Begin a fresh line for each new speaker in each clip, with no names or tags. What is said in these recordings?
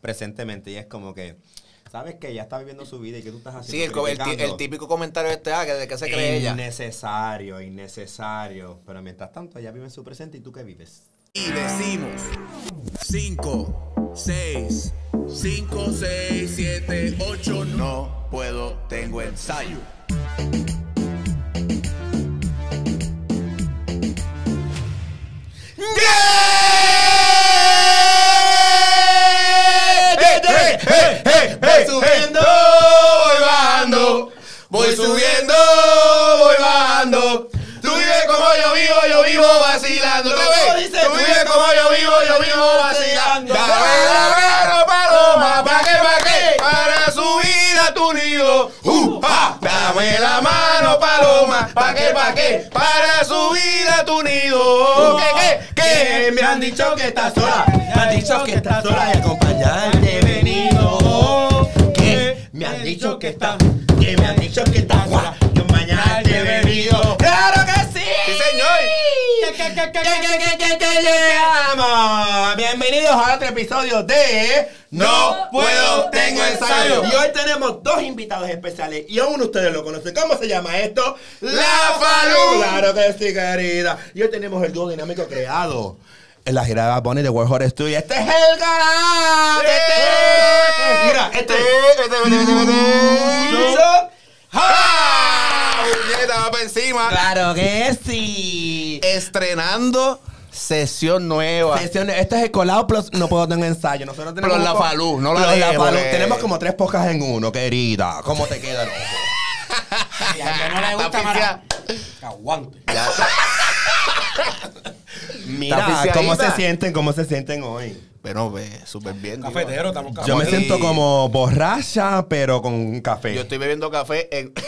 presentemente y es como que, sabes que ella está viviendo su vida y que tú estás haciendo.
Sí, el, el típico comentario este, ah, que de qué se cree ella.
Innecesario, innecesario. Pero mientras tanto, ella vive en su presente y tú qué vives.
Y decimos 5, 6, 5, 6, 7, 8, no puedo, tengo ensayo.
Voy subiendo, voy bajando. Tú vives como yo vivo, yo vivo vacilando. Otra vez. Tú vives como yo vivo, yo vivo vacilando. Dame la mano, paloma, pa' qué, pa' qué, para subir a tu nido. Uh, ah. Dame la mano, paloma, pa' qué, pa' qué, para subir a tu nido. ¿Qué, qué, qué? Me han dicho que estás sola.
Me han dicho que estás sola y acompañarte he venido. Que me han dicho que estás, que me han dicho que estás sola y acompañarte he venido. ¡Claro que sí!
Sí, señor.
¡Que, que, que, que, que, llegamos! Bienvenidos a otro episodio de
No Puedo, Tengo Ensayo.
Y hoy tenemos dos invitados especiales y aún ustedes lo conocen. ¿Cómo se llama esto?
La Falú.
Claro que sí, querida. Y hoy tenemos el dúo dinámico creado la gira de Bad Bunny de World Horror Studio. Este es el canal. Este. Mira, este.
¡Ja! Para encima.
Claro que sí.
Estrenando sesión nueva.
Sesión- Este es el colado plus no puedo tener ensayo. Nosotros tenemos
Plus la Falú, no la dejes,
Falú.
porque-
Tenemos como tres pocas en uno, querida. ¿Cómo te queda ojo?
Y que no le gusta, aguante.
Ya.
Mira. ¿cómo se sienten? ¿Cómo se sienten hoy?
Bueno, ve, súper bien.
Cafetero, estamos
Yo me siento como borracha, pero con café.
Yo estoy bebiendo café en.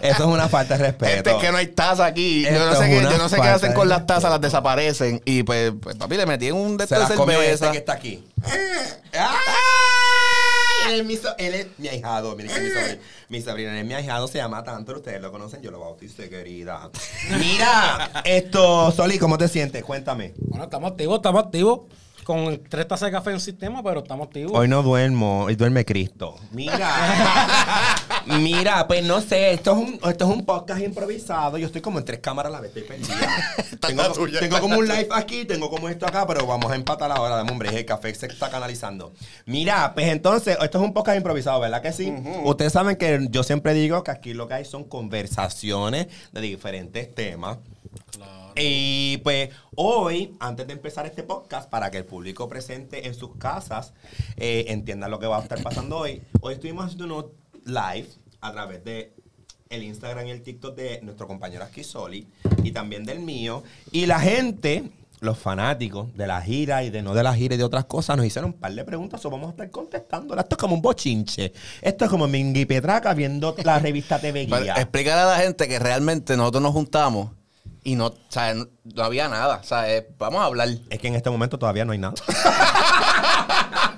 Eso es una falta de respeto.
Gente, es que no hay taza aquí. Yo
Esto
no sé
es
qué, yo no sé qué hacen con las
respeto.
tazas, las desaparecen. Y pues, pues, papi, le metí en un de
Se las comió este que está aquí. ¡Ay! Él es mi, so- él es mi ahijado. Miren que mi sobrino, mi sobrino es mi ahijado. Se llama tanto. Ustedes lo conocen. Yo lo bauticé, querida. Mira, esto, Soli, ¿cómo te sientes? Cuéntame.
Bueno, estamos activos, estamos activos. Con tres tazas de café en sistema, pero estamos activos.
Hoy no duermo, hoy duerme Cristo. Mira, mira, pues no sé, esto es, un, esto es un podcast improvisado. Yo estoy como en tres cámaras a la vez, estoy perdida. tengo
tuya,
como un live aquí, tengo como esto acá, pero vamos a empatar ahora. Dame break, el café se está canalizando. Mira, pues entonces, esto es un podcast improvisado, ¿verdad que sí? Ustedes saben que yo siempre digo que aquí lo que hay son conversaciones de diferentes temas. Y pues hoy, antes de empezar este podcast, para que el público presente en sus casas eh, entienda lo que va a estar pasando hoy, hoy estuvimos haciendo unos live a través de el Instagram y el TikTok de nuestro compañero aquí Soli y también del mío. Y la gente, los fanáticos de la gira y de no de la gira y de otras cosas, nos hicieron un par de preguntas, o vamos a estar contestándolas. Esto es como un bochinche. Esto es como Mingy Petraca viendo la revista TV Guía.
explícale a la gente que realmente nosotros nos juntamos y no, o sea, no, no había nada. O sea, eh, vamos a hablar.
Es que en este momento todavía no hay nada.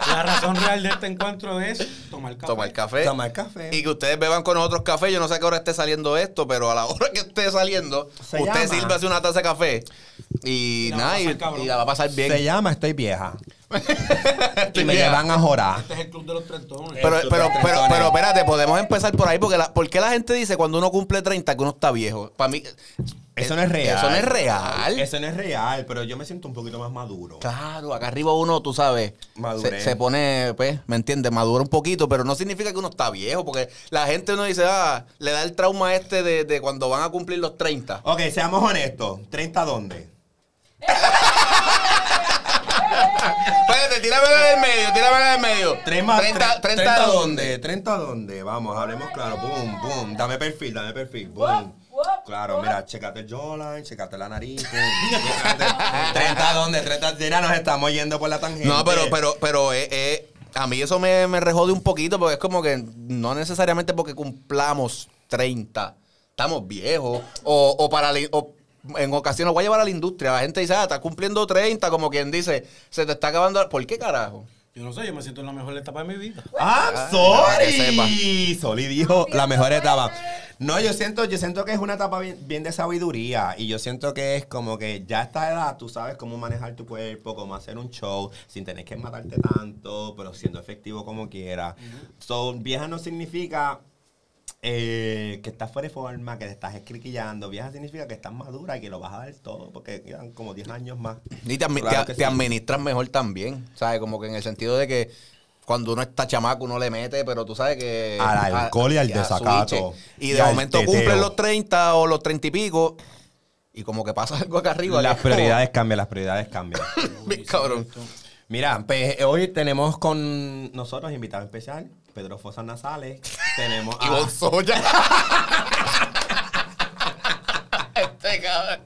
La razón real de este encuentro es tomar café.
Tomar café.
Tomar café.
Y que ustedes beban con nosotros café. Yo no sé a qué hora esté saliendo esto, pero a la hora que esté saliendo,
Se
usted
llama.
sirve una taza de café y,
Y la va a
nada, y,
pasar cabrón.
y la va a pasar bien.
Se llama Estoy Vieja. Y me
bien.
llevan a jorar.
Este es el club de los trentones.
Pero, pero, pero,
tritones.
pero espérate, podemos empezar por ahí porque la, ¿por qué la gente dice cuando uno cumple 30 que uno está viejo? Para mí
Eso no es real.
Eso no es real.
Eso no es real, pero yo me siento un poquito más maduro.
Claro, acá arriba uno, tú sabes, se, se pone, pues, ¿me entiendes? Madura un poquito, pero no significa que uno está viejo, porque la gente uno dice, ah, le da el trauma este de, de cuando van a cumplir los 30.
Ok, seamos honestos. ¿30 dónde?
Espérate, tíramela del medio, tíramela del medio.
Tres más,
30,
30,
30
dónde? ¿30 dónde? Vamos, hablemos claro. Boom, boom. Dame perfil, dame perfil. Boom. Claro, mira, checate el jawline, checate la nariz. Checate- 30 dónde? 30 Mira, nos estamos yendo por la tangente.
No, pero, pero, pero, eh, eh, a mí eso me, me rejode un poquito, porque es como que no necesariamente porque cumplamos 30, estamos viejos, o, o para la- o en ocasiones voy a llevar a la industria. La gente dice, ah, estás cumpliendo 30, como quien dice, se te está acabando. ¿Por qué carajo?
Yo no sé, yo me siento en la mejor etapa de mi vida.
I'm
para que
sorry. Soli dijo la mejor etapa. No, yo siento, yo siento que es una etapa bien, bien de sabiduría. Y yo siento que es como que ya a esta edad tú sabes cómo manejar tu cuerpo, cómo hacer un show, sin tener que matarte tanto, pero siendo efectivo como quieras. So, vieja no significa eh, que estás fuera de forma, que te estás escriquillando. Vieja significa que estás madura y que lo vas a dar todo, porque quedan como 10 años más.
Y te, admi-
Claro
te-
que
te
sí.
administras mejor también, ¿sabes? Como que en el sentido de que cuando uno está chamaco uno le mete, pero tú sabes que...
Al alcohol y al desacato.
Y
Y
de momento cumplen los 30 o los 30 y pico y como que pasa algo acá arriba.
Las
como-
prioridades cambian, las prioridades cambian.
Cabrón.
Mira, pues hoy tenemos con nosotros invitado especial, Pedro Fosas Nasales. tenemos
Y
a...
Bonzoya. este cabrón.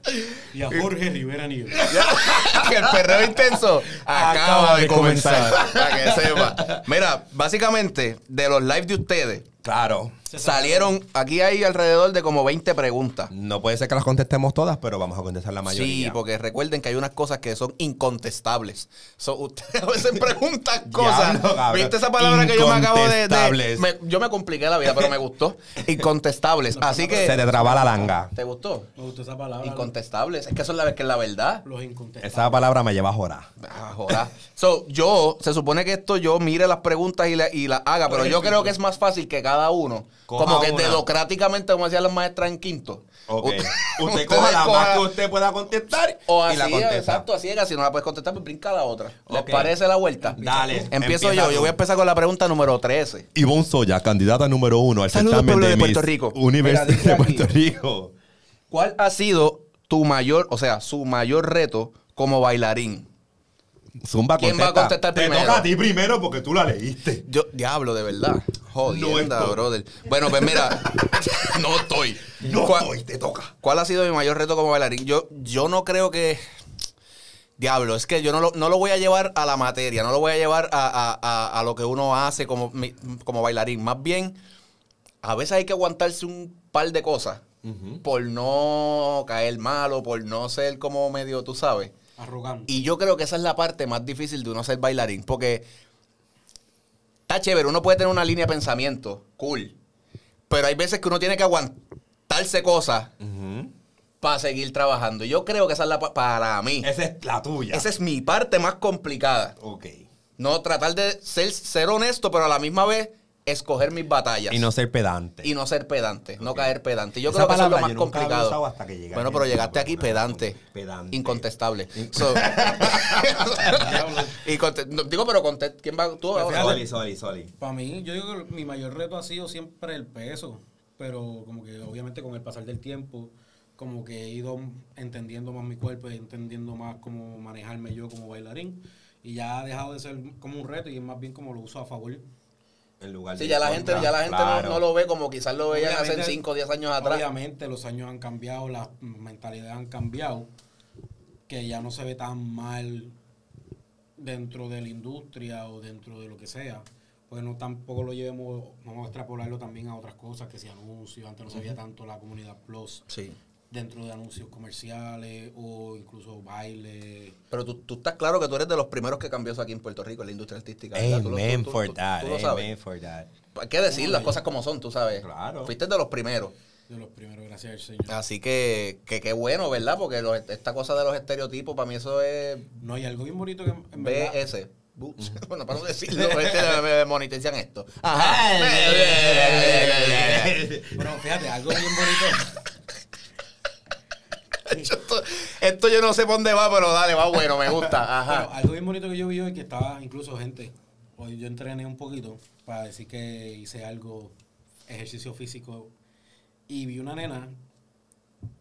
Y a Jorge Rivera Nieves.
que el perreo intenso acaba, de comenzar. Para que sepa. Mira, básicamente, de los lives de ustedes,
Claro.
salieron, aquí hay alrededor de como 20 preguntas.
No puede ser que las contestemos todas, pero vamos a contestar la mayoría.
Sí, porque recuerden que hay unas cosas que son incontestables. So, ustedes a veces preguntan cosas. ¿Viste esa palabra que yo me acabo de... de-
Incontestables.
me- yo me compliqué la vida, pero me gustó. Incontestables. Así que...
Se te traba la langa.
¿Te gustó?
Me gustó esa palabra.
Incontestables. Es que eso es la, que es la verdad.
Los incontestables.
Esa palabra me lleva a jorar.
Ah, joda. So, yo, se supone que esto yo mire las preguntas y, la- y las haga, pero yo creo que es más fácil que cada uno,
Coja
como que
una.
democráticamente, como decían las maestras en quinto. Usted-
Usted coja la más que usted pueda contestar
O
y la
así,
contesta.
exacto, así es, si no la puedes contestar, pues brinca la otra. ¿Les parece la vuelta?
Dale.
Empiezo yo,
tú.
yo voy a empezar con la pregunta número 13.
Ivonne Soya, candidata número uno al
Saludos,
certamen
de
Miss
Puerto Rico.
Universidad de. Puerto Rico.
¿Cuál ha sido tu mayor, o sea, su mayor reto como bailarín?
Zumba,
¿Quién va a
contesta.
contestar
Te
primero?
toca a ti primero porque tú la leíste.
Yo, diablo, de verdad. Jodienda,
estoy.
brother. Bueno, pues mira, no estoy.
No
¿Cuál,
estoy, te toca.
cuál ha sido mi mayor reto como bailarín? Yo, yo no creo que. Diablo, es que yo no lo, no lo voy a llevar a la materia, no lo voy a llevar a, a- a- a lo que uno hace como, como bailarín. Más bien, a veces hay que aguantarse un par de cosas por no caer malo, por no ser como medio, tú sabes.
Arrogante.
Y yo creo que esa es la parte más difícil de uno ser bailarín. Porque está chévere, uno puede tener una línea de pensamiento, cool. Pero hay veces que uno tiene que aguantarse cosas para seguir trabajando. Yo creo que esa es la pa- para mí.
Esa es la tuya.
Esa es mi parte más complicada.
Ok.
No tratar de ser, ser honesto, pero a la misma vez escoger mis batallas.
Y no ser pedante.
Y no ser pedante, no caer pedante. Yo
Esa
creo que eso es lo más complicado.
hasta que
bueno, pero llegaste aquí
Pedante.
pedante. Incontestable. So- y no, digo, pero conte- ¿quién va? ¿Tú
Pues.
Soli, Soli, Soli.
Para mí, yo digo que mi mayor reto ha sido siempre el peso. Pero como que obviamente con el pasar del tiempo, como que he ido entendiendo más mi cuerpo y entendiendo más cómo manejarme yo como bailarín. Y ya ha dejado de ser como un reto y es más bien como lo uso a favor.
En lugar
Sí,
de
ya la gente, ya la gente no-
claro.
no, lo ve como quizás lo veían hace
Obviamente-
5 o 10 años atrás.
Obviamente los años han cambiado, las mentalidades han cambiado, que ya no se ve tan mal dentro de la industria o dentro de lo que sea. Pues no tampoco lo llevemos, vamos a extrapolarlo también a otras cosas, que si anuncios, antes no se veía tanto la comunidad plus
Sí.
Dentro de anuncios comerciales o incluso baile.
Pero tú, tú estás claro que tú eres de los primeros que cambió eso aquí en Puerto Rico, en la industria artística.
Amen for that. Amen for that.
Hay que decir las cosas como son, tú sabes.
Claro.
Fuiste de los primeros.
De los primeros, gracias al Señor.
Así que, que qué bueno, ¿verdad? Porque los- esta cosa de los estereotipos, para mí eso es
No, y algo bien bonito que en verdad...
BS. Butch. bueno, para no decirlo, este, me monetizan esto.
Pero fíjate, algo bien bonito...
esto, esto yo no sé por dónde va, pero dale, va bueno, me gusta. Ajá.
algo bien bonito que yo vi hoy que estaba incluso gente. Hoy yo entrené un poquito para decir que hice algo, ejercicio físico. Y vi una nena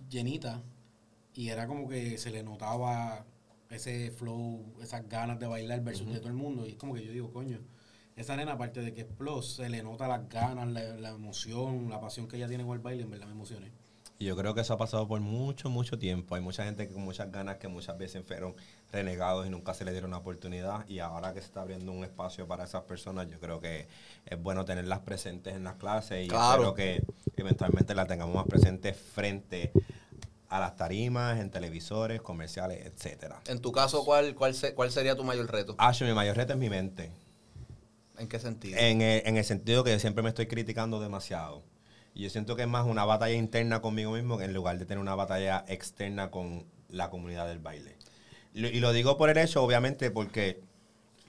llenita y era como que se le notaba ese flow, esas ganas de bailar versus de todo el mundo. Y es como que yo digo, coño, esa nena aparte de que es plus, se le nota las ganas, la, la emoción, la pasión que ella tiene con el baile, en verdad me emocioné.
Y yo creo que eso ha pasado por mucho, mucho tiempo. Hay mucha gente con muchas ganas que muchas veces fueron renegados y nunca se les dieron una oportunidad. Y ahora que se está abriendo un espacio para esas personas, yo creo que es bueno tenerlas presentes en las clases y
Claro.
espero que eventualmente las tengamos más presentes frente a las tarimas, en televisores, comerciales, etcétera.
En tu caso, ¿cuál, cuál, se- cuál sería tu mayor reto?
Ash, mi mayor reto es mi mente.
¿En qué sentido?
En el, en el sentido que siempre me estoy criticando demasiado. Y yo siento que es más una batalla interna conmigo mismo que en lugar de tener una batalla externa con la comunidad del baile. Y lo digo por el hecho, obviamente, porque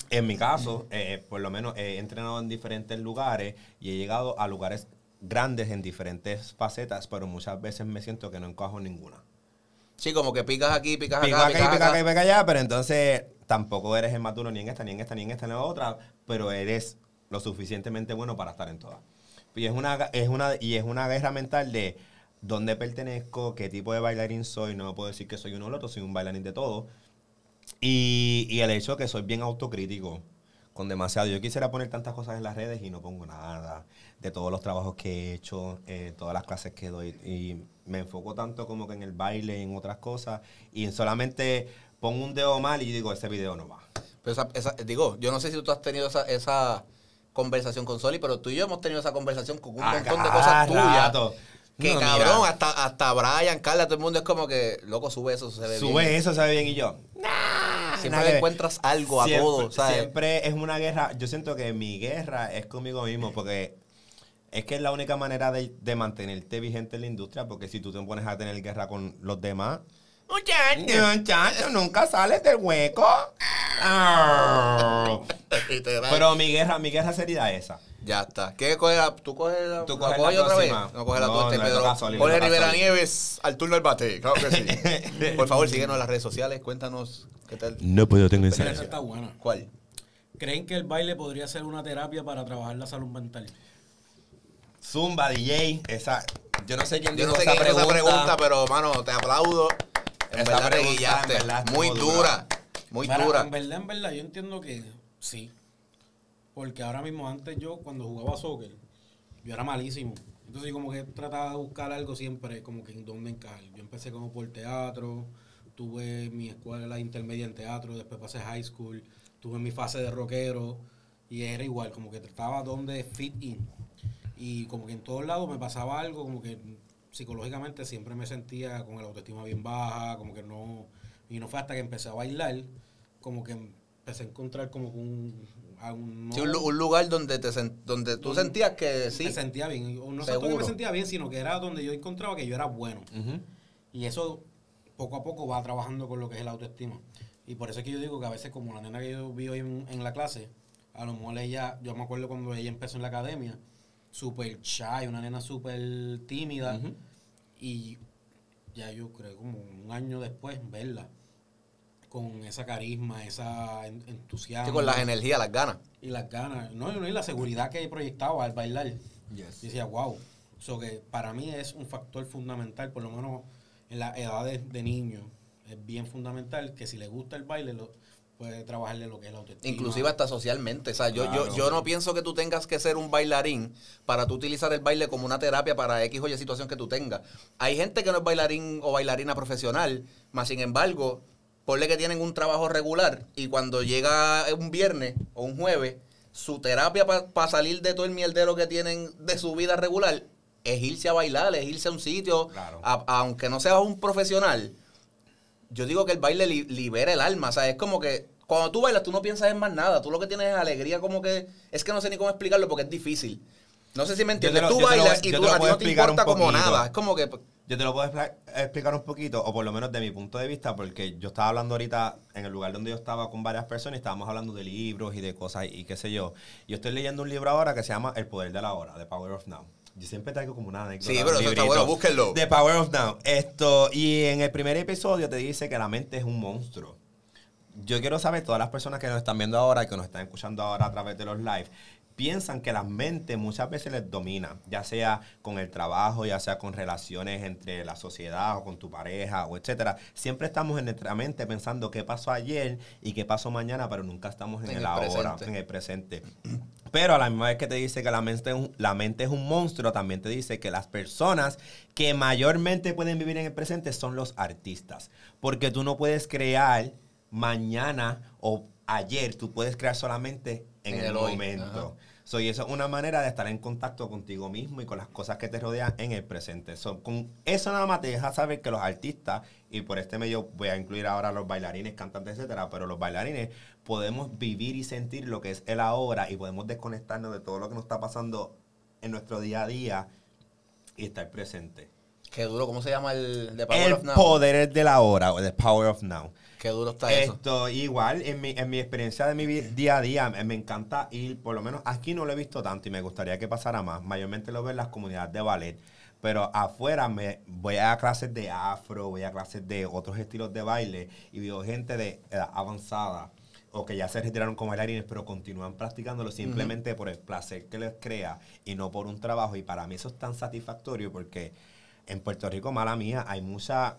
en mi caso, eh, por lo menos he entrenado en diferentes lugares y he llegado a lugares grandes en diferentes facetas, pero muchas veces me siento que no encajo en ninguna.
Sí, como que picas aquí, picas acá,
acá y
picas
pica acá
acá.
y pica allá, pero entonces tampoco eres el más duro ni en esta, ni en esta, ni en esta, ni en la otra, pero eres lo suficientemente bueno para estar en todas. Y es una, es una, y es una guerra mental de dónde pertenezco, qué tipo de bailarín soy, no puedo decir que soy uno o otro, soy un bailarín de todo. Y, y el hecho que soy bien autocrítico, con demasiado. Yo quisiera poner tantas cosas en las redes y no pongo nada de todos los trabajos que he hecho, eh, todas las clases que doy. Y me enfoco tanto como que en el baile en otras cosas. Y solamente pongo un dedo mal y digo, ese video no va.
Pero esa- esa- digo, yo no sé si tú has tenido esa, esa conversación con Soli, pero tú y yo hemos tenido esa conversación con un
A
montón de
cada
cosas tuyas. Que
No,
cabrón,
mira.
hasta, hasta Brian, Carla, todo el mundo es como que, loco, sube eso, se ve
Sube
bien.
eso, se ve bien y yo.
Siempre
nada
le encuentras algo a
Siempre-
todo, ¿sabes?
Siempre es una guerra. Yo siento que mi guerra es conmigo mismo porque es que es la única manera de, de mantenerte vigente en la industria. Porque si tú te pones a tener guerra con los demás, muchacho, nunca sales del hueco. Pero mi guerra, mi guerra sería esa.
Ya está. ¿Qué coges la, ¿Tú coges la,
Tú
la
coges
coges
la
otra vez? No coges la
No,
tuya,
no,
Pedro. Jorge Rivera
Soli.
Nieves, al turno del bate. Claro que sí. Por favor, síguenos en las redes sociales. Cuéntanos qué tal.
No puedo, tengo
esa está buena.
¿Cuál?
¿Creen que el baile podría ser una terapia para trabajar la salud mental?
Zumba, DJ, esa. Yo no sé quién
Yo
dijo
no sé
esa
quién
pregunta.
esa pregunta, pero, mano, te aplaudo. En
Esa
verdad Muy
dura.
dura. Muy
Mira,
dura.
En verdad, en verdad, yo entiendo que sí. Porque ahora mismo, antes yo, cuando jugaba soccer, yo era malísimo. Entonces, yo como que trataba de buscar algo siempre, como que en dónde encajar. Yo empecé como por teatro, tuve mi escuela intermedia en teatro, después pasé high school, tuve mi fase de rockero, y era igual, como que trataba dónde fit in. Y como que en todos lados me pasaba algo, como que psicológicamente siempre me sentía con el autoestima bien baja, como que no... Y no fue hasta que empecé a bailar, como que empecé a encontrar como un... a un-
Sí, un, lu- un lugar donde, te donde tú sentías que sí.
me sentía bien. No tanto que me sentía bien, sino que era donde yo encontraba que yo era bueno. Y eso poco a poco va trabajando con lo que es el autoestima. Y por eso es que yo digo que a veces como la nena que yo vi hoy en, en la clase, a lo mejor ella, yo me acuerdo cuando ella empezó en la academia, súper shy, una nena súper tímida. Y ya yo creo como un año después verla con esa carisma, esa en- entusiasmo.
Sí, con las energías, las ganas.
Y las ganas, no, y la seguridad que proyectaba al bailar.
Yes.
Y decía, wow. So que para mí es un factor fundamental, por lo menos en la edad de, de niño, es bien fundamental que si le gusta el baile, lo, puede trabajarle lo que es la autoestima.
Inclusive hasta socialmente. O sea, yo, yo,
Claro.
yo no pienso que tú tengas que ser un bailarín para tú utilizar el baile como una terapia para X o Y situación que tú tengas. Hay gente que no es bailarín o bailarina profesional, más sin embargo, ponle que tienen un trabajo regular y cuando llega un viernes o un jueves, su terapia para salir de todo el mierdero que tienen de su vida regular es irse a bailar, es irse a un sitio,
Claro.
a- aunque no seas un profesional, yo digo que el baile li- libera el alma, o sea, es como que cuando tú bailas tú no piensas en más nada, tú lo que tienes es alegría, como que es que no sé ni cómo explicarlo porque es difícil. No sé si me entiendes,
lo-
tú
lo
bailas y tú a ti no te importa como nada, es como que pues,
Yo te lo puedo explicar un poquito, o por lo menos de mi punto de vista, porque yo estaba hablando ahorita en el lugar donde yo estaba con varias personas y estábamos hablando de libros y de cosas y qué sé yo. Yo estoy leyendo un libro ahora que se llama El Poder de la Hora, The Power of Now. Yo siempre traigo como una anécdota.
Sí, pero eso está bueno, búsquenlo.
The Power of Now. Esto, y en el primer episodio te dice que la mente es un monstruo. Yo quiero saber, todas las personas que nos están viendo ahora y que nos están escuchando ahora a través de los live, piensan que la mente muchas veces les domina, ya sea con el trabajo, ya sea con relaciones entre la sociedad o con tu pareja o etcétera. Siempre estamos en nuestra mente pensando qué pasó ayer y qué pasó mañana, pero nunca estamos en,
En
el,
el
ahora, en el presente. Pero a la misma vez que te dice que la mente, la mente es un monstruo, también te dice que las personas que mayormente pueden vivir en el presente son los artistas. Porque tú no puedes crear mañana o ayer, tú puedes crear solamente en,
En
el, momento. So, y eso es una manera de estar en contacto contigo mismo y con las cosas que te rodean en el presente. So, con eso nada más te deja saber que los artistas, y por este medio voy a incluir ahora a los bailarines, cantantes, etcétera, pero los bailarines podemos vivir y sentir lo que es el ahora y podemos desconectarnos de todo lo que nos está pasando en nuestro día a día y estar presente.
Qué duro, ¿cómo se llama el de Power
El
of Now?
poder de la hora o the power of now.
Qué duro está eso.
Esto, igual, en mi, en mi experiencia de mi día a día, me, me encanta ir, por lo menos aquí no lo he visto tanto y me gustaría que pasara más. Mayormente lo veo en las comunidades de ballet. Pero afuera me voy a clases de afro, voy a clases de otros estilos de baile y veo gente de edad avanzada o que ya se retiraron como bailarines, pero continúan practicándolo simplemente por el placer que les crea y no por un trabajo. Y para mí eso es tan satisfactorio porque en Puerto Rico, mala mía, hay mucha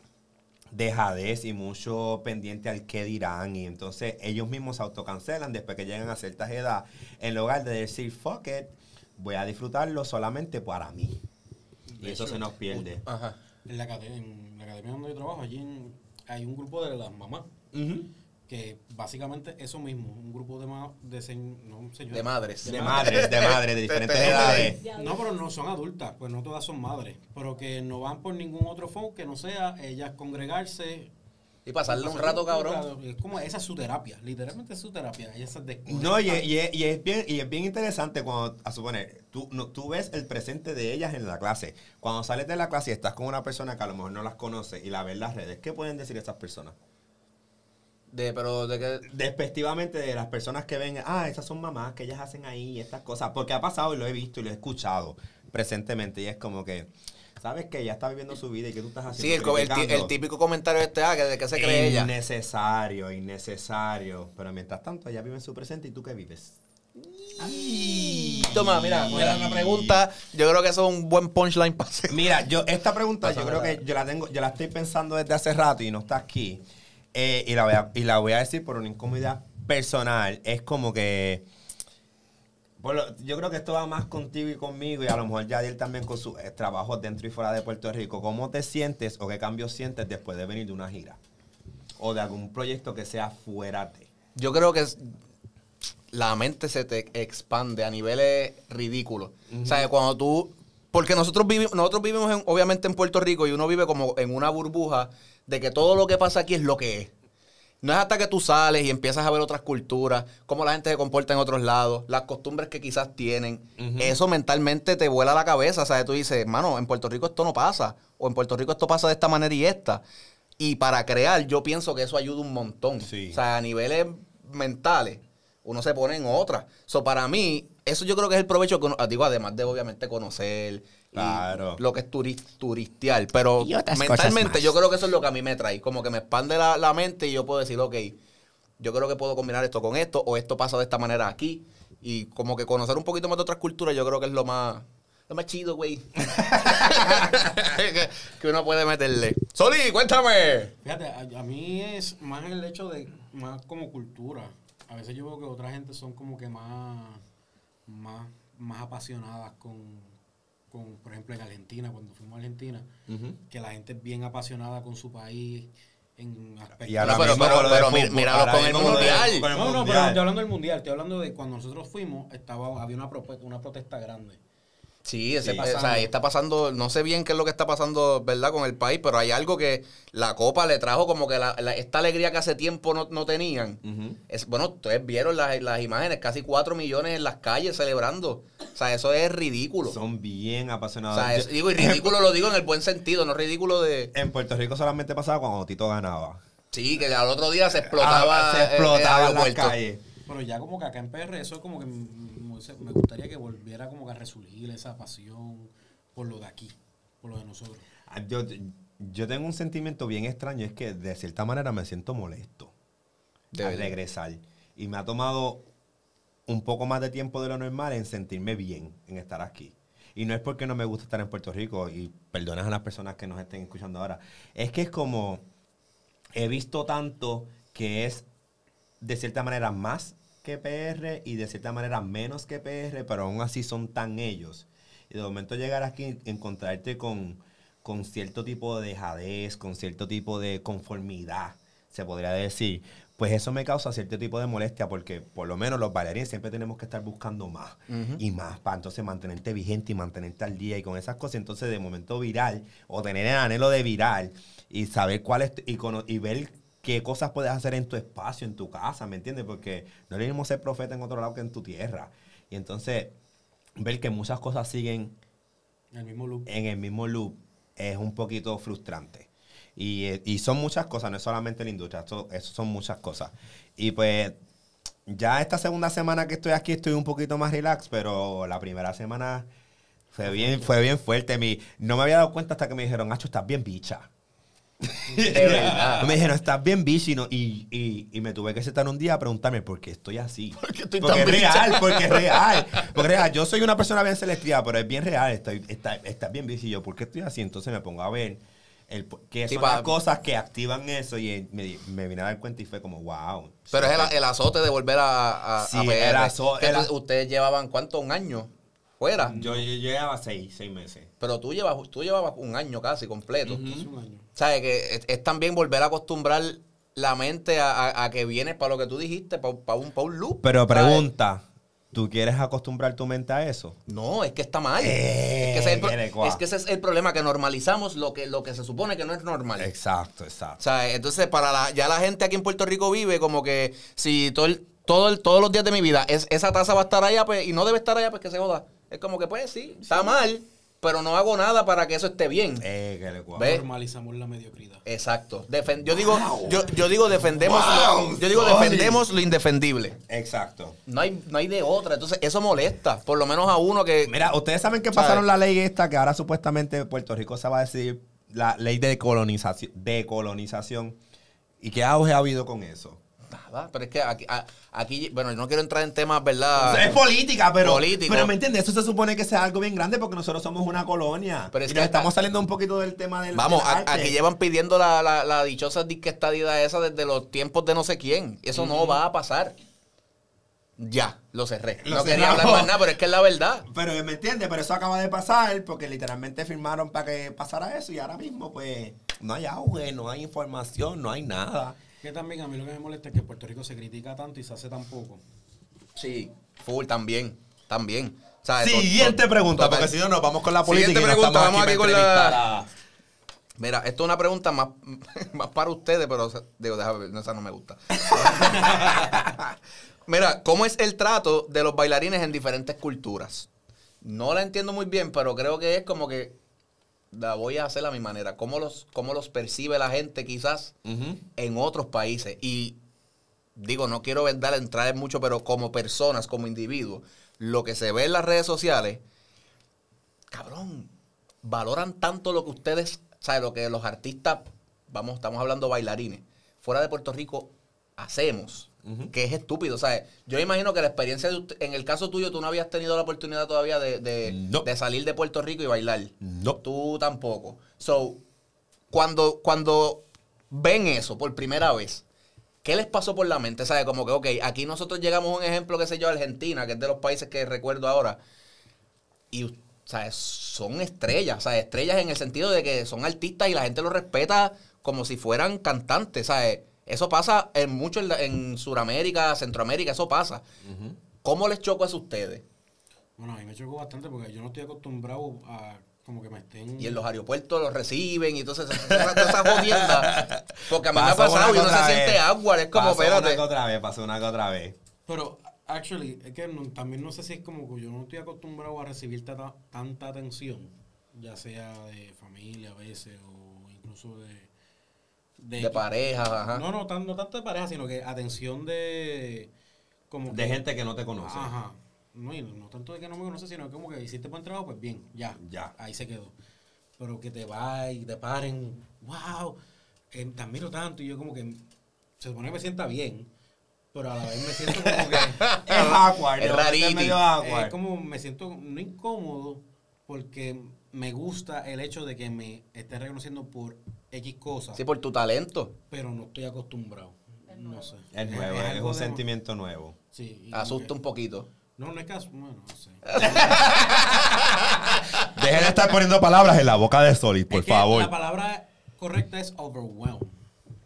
dejadez y mucho pendiente al qué dirán y entonces ellos mismos se autocancelan después que llegan a ciertas edad en lugar de decir fuck it voy a disfrutarlo solamente para mí y eso se nos pierde
Ajá.
En la, academia, en la academia donde yo trabajo, allí en- hay un grupo de las mamás. Que básicamente eso mismo, un grupo de, ma- de, no,
madres.
de madres de madres de diferentes
te-
edades
No, pero no son adultas, pues no todas son madres, pero que no van por ningún otro foco que no sea ellas congregarse.
Y pasarle un rato, cabrón.
Es como esa es su terapia, literalmente es su terapia. Ellas se
no y, es- y es, y es bien y es bien interesante cuando a suponer tú no, tú ves el presente de ellas en la clase cuando sales de la clase y estás con una persona que a lo mejor no las conoce y la ves en las redes qué pueden decir esas personas
De, pero de que.
despectivamente de las personas que ven, ah, esas son mamás que ellas hacen ahí estas cosas, porque ha pasado y lo he visto y lo he escuchado presentemente y es como que, sabes que ella está viviendo su vida y que tú estás haciendo.
Sí, el, el, típico comentario este, ah, que de qué se cree ella.
Innecesario, innecesario, pero mientras tanto ella vive en su presente y tú que vives.
Toma, mira, mira una pregunta. Yo creo que eso es un buen punchline para hacer.
Mira, yo esta pregunta yo creo que yo la tengo, yo la estoy pensando desde hace rato y no está aquí. Eh, y, la voy a, y la voy a decir por una incomodidad personal. Es como que. lo- yo creo que esto va más contigo y conmigo, y a lo mejor Yadiel también con sus eh, trabajos dentro y fuera de Puerto Rico. ¿Cómo te sientes o qué cambios sientes después de venir de una gira? O de algún proyecto que sea fuera de.
Yo creo que es- la mente se te expande a niveles ridículos. O sea, cuando tú... Porque nosotros vivimos, nosotros vivimos en- obviamente en Puerto Rico y uno vive como en una burbuja de que todo lo que pasa aquí es lo que es. No es hasta que tú sales y empiezas a ver otras culturas, cómo la gente se comporta en otros lados, las costumbres que quizás tienen. Eso mentalmente te vuela la cabeza. O sea, tú dices, mano, en Puerto Rico esto no pasa. O en Puerto Rico esto pasa de esta manera y esta. Y para crear, yo pienso que eso ayuda un montón.
Sí.
O sea, a niveles mentales, uno se pone en otra. So, para mí, eso yo creo que es el provecho que uno, digo, además de obviamente conocer
Claro.
lo que es turi- turistial. Pero
Y
mentalmente yo creo que eso es lo que a mí me trae. Como que me expande la, la mente y yo puedo decir, ok, yo creo que puedo combinar esto con esto, o esto pasa de esta manera aquí. Y como que conocer un poquito más de otras culturas, yo creo que es lo más, lo más chido, güey. que, que uno puede meterle. Soli, cuéntame.
Fíjate, a, a mí es más el hecho de, más como cultura. A veces yo veo que otra gente son como que más, más, más apasionadas con, con, por ejemplo, en Argentina, cuando fuimos a Argentina, que la gente es bien apasionada con su país en aspectos...
Y ahora
No, pero- pero-
con
pero míralo el
de-
mundial.
con el
No, no, pero no
mundial.
estoy hablando del mundial, estoy hablando de cuando nosotros fuimos, estaba, había una, una protesta grande.
Sí, ese,
Sí.
o sea, ahí está pasando, no sé bien qué es lo que está pasando, ¿verdad? Con el país, pero hay algo que la Copa le trajo como que la- la- esta alegría que hace tiempo no, no tenían.
Ujú.
Es, bueno, ustedes vieron las, las imágenes, casi 4 millones en las calles celebrando. O sea, eso es ridículo.
Son bien
o
apasionados.
sea, es- digo, y ridículo lo digo en el buen sentido, no ridículo de...
en Puerto Rico solamente pasaba cuando Tito ganaba.
Sí, que al otro día se explotaba,
Ah, se
eh, el
explotaba en las
aeropuerto.
calles.
Pero ya como que acá en PR eso es como que me gustaría que volviera como que a resurgir esa pasión por lo de aquí, por lo de nosotros.
Ah, Yo, yo tengo un sentimiento bien extraño, es que de cierta manera me siento molesto
De
al regresar. Y me ha tomado un poco más de tiempo de lo normal en sentirme bien en estar aquí. Y no es porque no me gusta estar en Puerto Rico, y perdonas a las personas que nos estén escuchando ahora. Es que es como, he visto tanto que es de cierta manera más que PR y de cierta manera menos que PR, pero aún así son tan ellos. Y de momento llegar aquí, encontrarte con, con cierto tipo de dejadez, con cierto tipo de conformidad, se podría decir, pues eso me causa cierto tipo de molestia porque por lo menos los bailarines siempre tenemos que estar buscando más y más para entonces mantenerte vigente y mantenerte al día y con esas cosas entonces de momento viral o tener el anhelo de viral y saber cuál es y, cono- y ver qué cosas puedes hacer en tu espacio, en tu casa, ¿me entiendes? Porque no es mismo ser profeta en otro lado que en tu tierra. Y entonces ver que muchas cosas siguen
El mismo loop.
en el mismo loop es un poquito frustrante. Y, eh, y son muchas cosas, no es solamente la industria, eso son muchas cosas. Y pues ya esta segunda semana que estoy aquí estoy un poquito más relax, pero la primera semana fue bien, fue bien fuerte. Mi, no me había dado cuenta hasta que me dijeron, Nacho, estás bien bicha.
De verdad.
Me dijeron, estás bien bicha y, no- y, y- y me tuve que sentar un día a preguntarme por qué estoy así.
¿Por qué estoy
porque
tan
es
bicha?
real, porque es real. Porque es real. Yo soy una persona bien selectiva, pero es bien real. Estoy, está, está bien bici. Y yo, ¿por qué estoy así? Entonces me pongo a ver el, qué son las cosas que activan eso. Y me, me vine a dar cuenta y fue como, wow.
Pero es el, el azote de volver a, a,
Sí,
a PR.
el azo-
Que
el
tú-
a-
ustedes llevaban, ¿cuánto? ¿Un año? Fuera.
Yo, yo llevaba seis, seis meses.
Pero tú, llevas, tú llevabas un año casi completo.
Hace un año.
¿Sabes? Que es, es también volver a acostumbrar la mente a, a- a que vienes para lo que tú dijiste, para, un, pa' un loop.
Pero
¿sabes?
pregunta, ¿tú quieres acostumbrar tu mente a eso?
No, es que está mal.
Eh,
es, que ese es el, pro-
quiere cuá.
es que ese es el problema, que normalizamos lo que, lo que se supone que no es normal.
Exacto, exacto.
O sea, entonces para la, ya la gente aquí en Puerto Rico vive como que si todo el, todo el- todos los días de mi vida es, esa taza va a estar allá pues, y no debe estar allá, pues que se joda. Es como que pues sí, está mal, pero no hago nada para que eso esté bien.
Eh, que le.
Normalizamos la mediocridad.
Exacto. Defen- yo digo, yo, yo digo defendemos lo, yo digo
sorry.
defendemos lo indefendible.
Exacto.
No hay, no hay de otra. Entonces, eso molesta. Por lo menos a uno que.
Mira, ustedes saben que
¿Sabes?
pasaron la ley esta que ahora supuestamente Puerto Rico se va a decir la ley de colonización, de colonización. ¿Y qué auge ha habido con eso?
Nada, pero es que aquí, aquí, bueno, yo no quiero entrar en temas, ¿verdad?
es política, pero,
Político.
pero ¿me entiendes? Eso se supone que sea algo bien grande porque nosotros somos una colonia.
Pero es
y
que
nos estamos saliendo un poquito del tema del
Vamos,
del
a-
arte.
aquí llevan pidiendo la, la, la dichosa disque estadidad esa desde los tiempos de no sé quién. Eso no va a pasar. Ya, lo cerré.
Lo
no quería
cerramos.
hablar más nada, pero es que es la verdad.
Pero ¿me entiendes? Pero eso acaba de pasar porque literalmente firmaron para que pasara eso y ahora mismo pues no hay auge, no hay información, no hay nada.
Que también a mí lo que me molesta es que Puerto Rico se critica tanto y se hace tan poco.
Sí, full también, también. O sea, to-
Siguiente
to-
pregunta, porque si no nos vamos con la política.
Siguiente
no
pregunta, vamos aquí
para
con la- Mira, esto es una pregunta más, más para ustedes, pero o sea, digo, déjame ver, no, esa no me gusta. Mira, ¿cómo es el trato de los bailarines en diferentes culturas? No la entiendo muy bien, pero creo que es como que la voy a hacer a mi manera. ¿Cómo los, cómo los percibe la gente quizás en otros países? Y digo, no quiero dar entrar en mucho, pero como personas, como individuos, lo que se ve en las redes sociales, cabrón, valoran tanto lo que ustedes, ¿sabes? Lo que los artistas, vamos, estamos hablando bailarines, fuera de Puerto Rico, hacemos. Que es estúpido, ¿sabes? Yo imagino que la experiencia de usted- en el caso tuyo, tú no habías tenido la oportunidad todavía de, de-
No.
de salir de Puerto Rico y bailar.
No.
Tú tampoco. So, cuando, cuando ven eso por primera vez, ¿qué les pasó por la mente? ¿Sabes? Como que, ok, aquí nosotros llegamos a un ejemplo, qué sé yo, Argentina, que es de los países que recuerdo ahora. Y, ¿sabes? Son estrellas, ¿sabes? Estrellas en el sentido de que son artistas y la gente los respeta como si fueran cantantes, ¿sabes? Eso pasa en mucho en, la- en Sudamérica, Centroamérica, eso pasa. ¿Cómo les chocó eso a ustedes?
Bueno, a mí me chocó bastante porque yo no estoy acostumbrado a como que me estén...
Y en los aeropuertos los reciben y entonces jodienda. Porque a mí me ha
Pasó una
pasado y
que
uno se siente
vez.
agua, es como,
Pasó una
espérate.
que otra vez, pasó una que otra vez.
Pero, actually, es que no- también no sé si es como que yo no estoy acostumbrado a recibir tata- tanta atención, ya sea de familia a veces o incluso de...
De pareja, ajá.
No, no, tan- no tanto de pareja, sino que atención de... Como
De
que-
gente que no te conoce.
Ajá. No, y no tanto de que no me conoce, sino que como que hiciste buen trabajo, pues bien, ya.
Ya.
Ahí se quedó. Pero que te va y te paren, wow, eh, te admiro tanto y yo como que se supone que me sienta bien, pero a la vez me siento como que...
Es awkward.
Es
awkward.
Es como me siento no incómodo porque me gusta el hecho de que me esté reconociendo por X cosas,
Sí, por tu talento.
pero no estoy acostumbrado. No sé.
Es nuevo, es, un
de-
sentimiento nuevo.
Sí.
Asusta
que-
un poquito.
No, no es caso. Bueno, no sé.
Dejen de estar poniendo palabras en la boca de Solid, por
Es que
favor.
La palabra correcta es overwhelmed.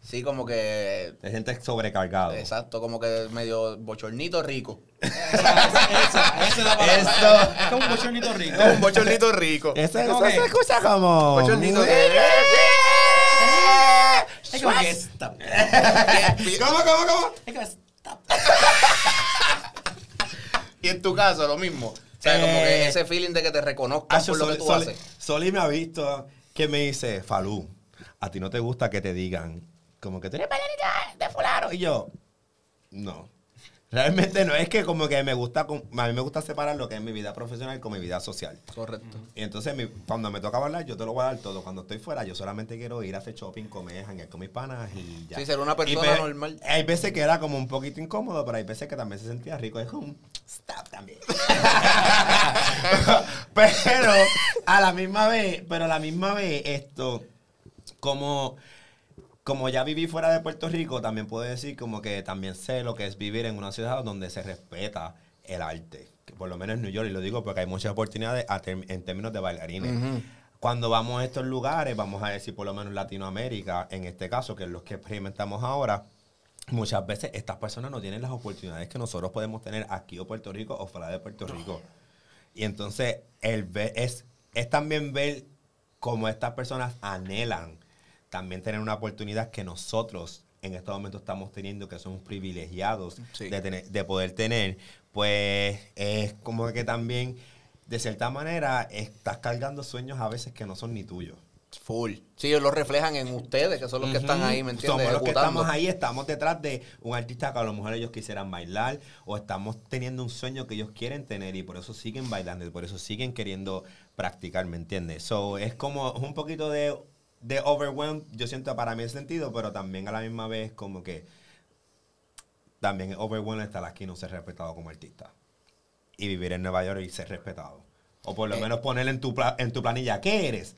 Sí, como que.
Te sientes sobrecargado.
Exacto, como que medio bochornito rico.
Esa, esa, esa es la palabra.
Eso.
Es como un bochornito rico.
Como un bochornito rico.
Eso,
¿Cómo
eso
que?
se escucha como...
Bochornito.
Es como que stop.
¿Cómo, cómo, cómo?
Es que stop.
Y en tu caso, lo mismo. O sea, como
Eh,
que ese feeling de que te reconozcan
Acho,
por lo que
Soli-
tú
Soli-
haces.
Soli me ha visto que me dice, Falú, a ti no te gusta que te digan como que tú eres bailarina de fulano. Y yo, no. Realmente no, es que como que me gusta, a mí me gusta separar lo que es mi vida profesional con mi vida social.
Correcto.
Y entonces mi- cuando me toca bailar, yo te lo voy a dar todo. Cuando estoy fuera, yo solamente quiero ir a hacer shopping, comer, janguear con mis panas y ya.
Sí, ser una persona
pe-
normal.
Hay veces que era como un poquito incómodo, pero hay veces que también se sentía rico. Es como un stop también. pero a la misma vez, pero a la misma vez, esto, como, como ya viví fuera de Puerto Rico, también puedo decir como que también sé lo que es vivir en una ciudad donde se respeta el arte. Que por lo menos en New York, y lo digo porque hay muchas oportunidades en términos de bailarines. Cuando vamos a estos lugares, vamos a decir por lo menos Latinoamérica, en este caso, que es los que experimentamos ahora, muchas veces estas personas no tienen las oportunidades que nosotros podemos tener aquí o Puerto Rico o fuera de Puerto Rico. Y entonces el ver, es, es también ver cómo estas personas anhelan también tener una oportunidad que nosotros en estos momentos estamos teniendo, que somos privilegiados
Sí.
de, tener- de poder tener, pues es como que también, de cierta manera, estás cargando sueños a veces que no son ni tuyos.
Full. Sí, ellos lo reflejan en ustedes, que son los que están ahí, ¿me entiendes?
Somos los que estamos ahí, estamos detrás de un artista que a lo mejor ellos quisieran bailar o estamos teniendo un sueño que ellos quieren tener y por eso siguen bailando y por eso siguen queriendo practicar, ¿me entiendes? So, es como un poquito de, de overwhelm, yo siento para mí el sentido, pero también a la misma vez como que también es overwhelm estar aquí y no ser respetado como artista. Y vivir en Nueva York y ser respetado. O por lo
Eh.
menos poner en tu, en tu planilla, ¿qué eres?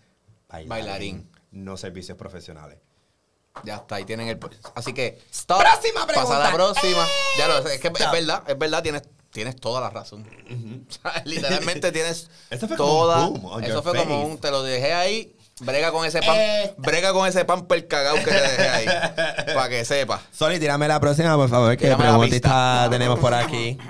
Bailarín.
No servicios profesionales.
Ya está, ahí tienen el. Así que, stop.
Próxima pregunta.
Pasa la próxima. Ya lo es que es verdad, es verdad, tienes, tienes toda la razón. O sea, literalmente tienes
Eso fue como un boom on
eso
your
fue como un. Te lo dejé ahí. Brega con ese pan.
Eh.
Brega con ese pan per cagao que te dejé ahí. para que sepa.
Soli, tírame la próxima, por favor, que preguntita tenemos por aquí.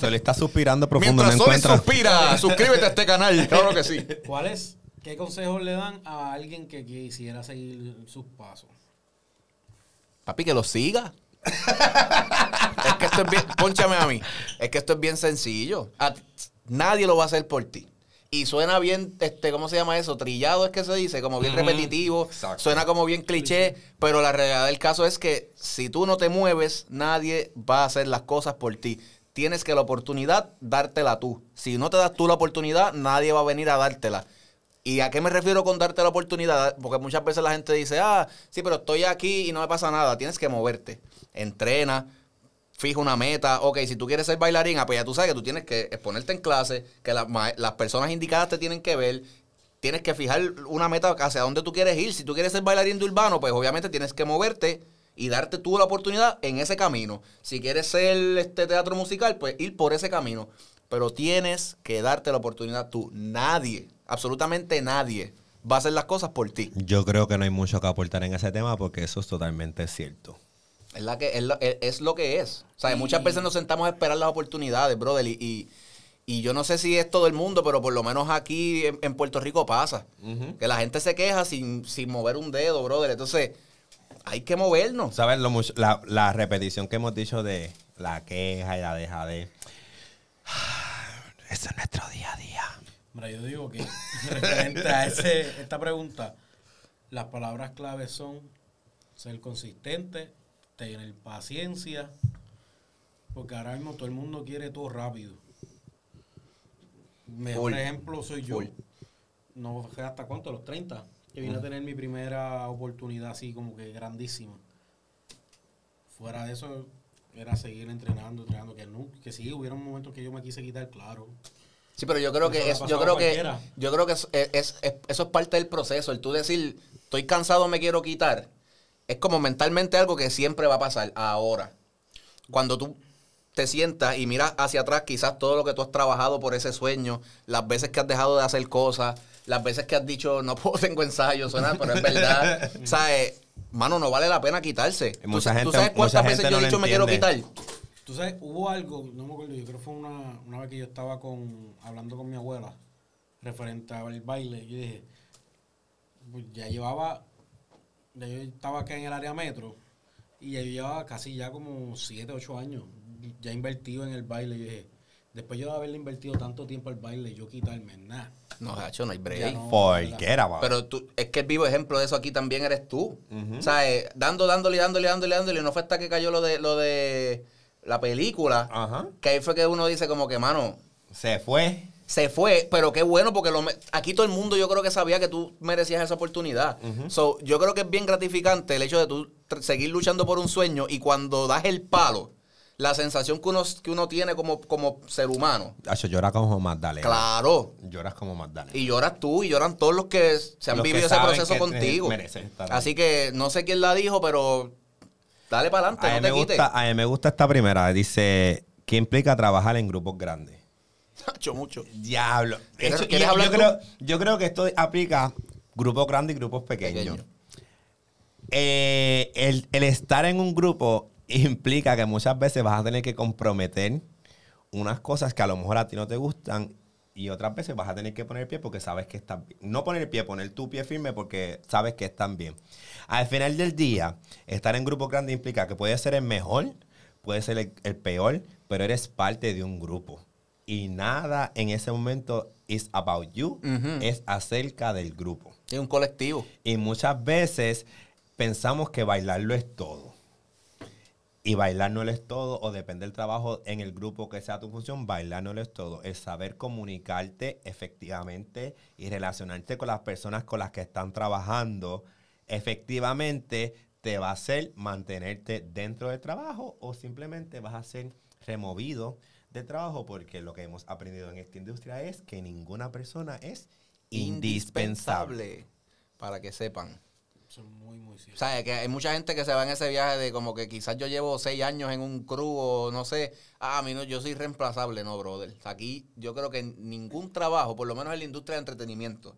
Soli está suspirando profundo,
Mientras
no
Soli
encuentra.
suspira, suscríbete a este canal. Claro que sí.
¿Cuál es? ¿Qué consejos le dan a alguien que quisiera seguir sus pasos?
Papi, que lo siga. es que esto es bien. Pónchame a mí. Es que esto es bien sencillo. A- nadie lo va a hacer por ti. Y suena bien, este, ¿cómo se llama eso? Trillado es que se dice, como bien repetitivo.
Exacto.
Suena como bien cliché, pero la realidad del caso es que si tú no te mueves, nadie va a hacer las cosas por ti. Tienes que la oportunidad dártela tú. Si no te das tú la oportunidad, nadie va a venir a dártela. ¿Y a qué me refiero con darte la oportunidad? Porque muchas veces la gente dice, ah, sí, pero estoy aquí y no me pasa nada. Tienes que moverte. Entrena, fija una meta. Ok, si tú quieres ser bailarín, ah, pues ya tú sabes que tú tienes que exponerte en clase, que las personas indicadas te tienen que ver. Tienes que fijar una meta hacia dónde tú quieres ir. Si tú quieres ser bailarín de urbano, pues obviamente tienes que moverte y darte tú la oportunidad en ese camino. Si quieres ser este teatro musical, pues ir por ese camino. Pero tienes que darte la oportunidad tú. Nadie, absolutamente nadie, va a hacer las cosas por ti.
Yo creo que no hay mucho que aportar en ese tema porque eso es totalmente cierto.
Es, la que, es, lo, es- es lo que es. O sea, muchas veces nos sentamos a esperar las oportunidades, brother. Y, y, y yo no sé si es todo el mundo, pero por lo menos aquí en, en Puerto Rico pasa. Que la gente se queja sin, sin mover un dedo, brother. Entonces, hay que movernos.
¿Sabes lo mucho, la, la repetición que hemos dicho de la queja y la deja de... Eso es nuestro día a día.
Mira, yo digo que referente a ese, esta pregunta, las palabras claves son ser consistente, tener paciencia, porque ahora mismo todo el mundo quiere todo rápido. Mejor ejemplo soy yo. No sé hasta cuánto, los 30, que vine a tener mi primera oportunidad así como que grandísima. Fuera de eso, era seguir entrenando, entrenando, que, no, que sí, hubieron momentos que yo me quise quitar, claro.
Sí, pero yo creo que es, yo creo que yo creo que es, es- es- eso es parte del proceso. El tú decir, estoy cansado, me quiero quitar, es como mentalmente algo que siempre va a pasar. Ahora, cuando tú te sientas y miras hacia atrás, quizás todo lo que tú has trabajado por ese sueño, las veces que has dejado de hacer cosas, las veces que has dicho no puedo, tengo ensayo, suena, pero es verdad. ¿Sabes? Mano, no vale la pena quitarse.
Mucha
¿Tú,
gente-
¿Tú sabes cuántas
mucha
veces
gente
yo he
no lo
dicho me quiero quitar?
Tú sabes, hubo algo, no me acuerdo, yo creo que fue una, una vez que yo estaba con, hablando con mi abuela referente al baile. Yo dije, pues ya llevaba, ya yo estaba acá en el área metro y ya yo llevaba casi ya como 7, 8 años ya invertido en el baile. Yo dije, después yo de haberle invertido tanto tiempo al baile, yo quitarme nada.
No, Hacho, no hay break.
No.
Porque era, va.
Pero tú, es que el vivo ejemplo de eso aquí también eres tú. O sea, eh, dando, dándole, dándole, dándole, dándole. No fue hasta que cayó lo de, lo de la película.
Ajá.
Que ahí fue que uno dice como que, mano,
Se fue.
Se fue, pero qué bueno porque lo me- aquí todo el mundo yo creo que sabía que tú merecías esa oportunidad. So, yo creo que es bien gratificante el hecho de tú seguir luchando por un sueño y cuando das el palo, la sensación que uno, que uno tiene como, como ser humano.
Hacho, llora como Magdalena.
Claro.
Lloras como Magdalena.
Y lloras tú y lloran todos los que se han
Los
vivido ese proceso contigo. Así que no sé quién la dijo, pero dale para adelante, no te quites.
a mí me gusta esta primera. Dice, ¿qué implica trabajar en grupos grandes?
Hacho, mucho.
Diablo.
¿Quieres-
Eso-
quieres
y
hablar
yo, creo, yo creo que esto aplica grupos grandes y grupos pequeños.
Pequeño.
Eh, el, el estar en un grupo implica que muchas veces vas a tener que comprometer unas cosas que a lo mejor a ti no te gustan y otras veces vas a tener que poner el pie porque sabes que están bien. No poner el pie, poner tu pie firme porque sabes que están bien. Al final del día, estar en grupos grandes implica que puedes ser el mejor, puedes ser el, el peor, pero eres parte de un grupo. Y nada en ese momento is about you, es acerca del grupo.
Es un colectivo.
Y muchas veces pensamos que bailarlo es todo. Y bailar no lo es todo, o depende del trabajo en el grupo que sea tu función, bailar no lo es todo. Es saber comunicarte efectivamente y relacionarte con las personas con las que están trabajando efectivamente te va a hacer mantenerte dentro del trabajo o simplemente vas a ser removido del trabajo porque lo que hemos aprendido en esta industria es que ninguna persona es indispensable.
Para que sepan.
Eso es muy, muy
O
cierto.
sea, que hay mucha gente que se va en ese viaje de como que quizás yo llevo seis años en un crew o no sé. Ah, a mí no, yo soy reemplazable, no, brother. O sea, Aquí yo creo que ningún trabajo, por lo menos en la industria de entretenimiento,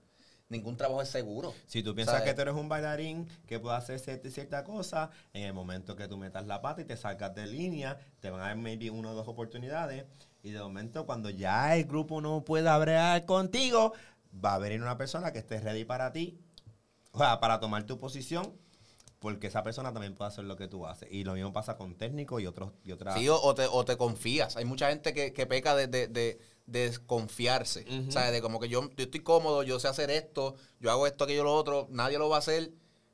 ningún trabajo es seguro.
Si tú piensas
¿Sabes?
que tú eres un bailarín que puede hacer cierta, cierta cosa, en el momento que tú metas la pata y te salgas de línea, te van a dar maybe una o dos oportunidades. Y de momento, cuando ya el grupo no pueda bregar contigo, va a venir una persona que esté ready para ti, o sea, para tomar tu posición, porque esa persona también puede hacer lo que tú haces. Y lo mismo pasa con técnicos y otros y otras.
Sí, o, o te, o te confías. Hay mucha gente que, que peca de, de, de- de desconfiarse.
Ujú.
O sea, de como que yo, yo estoy cómodo, yo sé hacer esto, yo hago esto, aquello, lo otro, nadie lo va a hacer.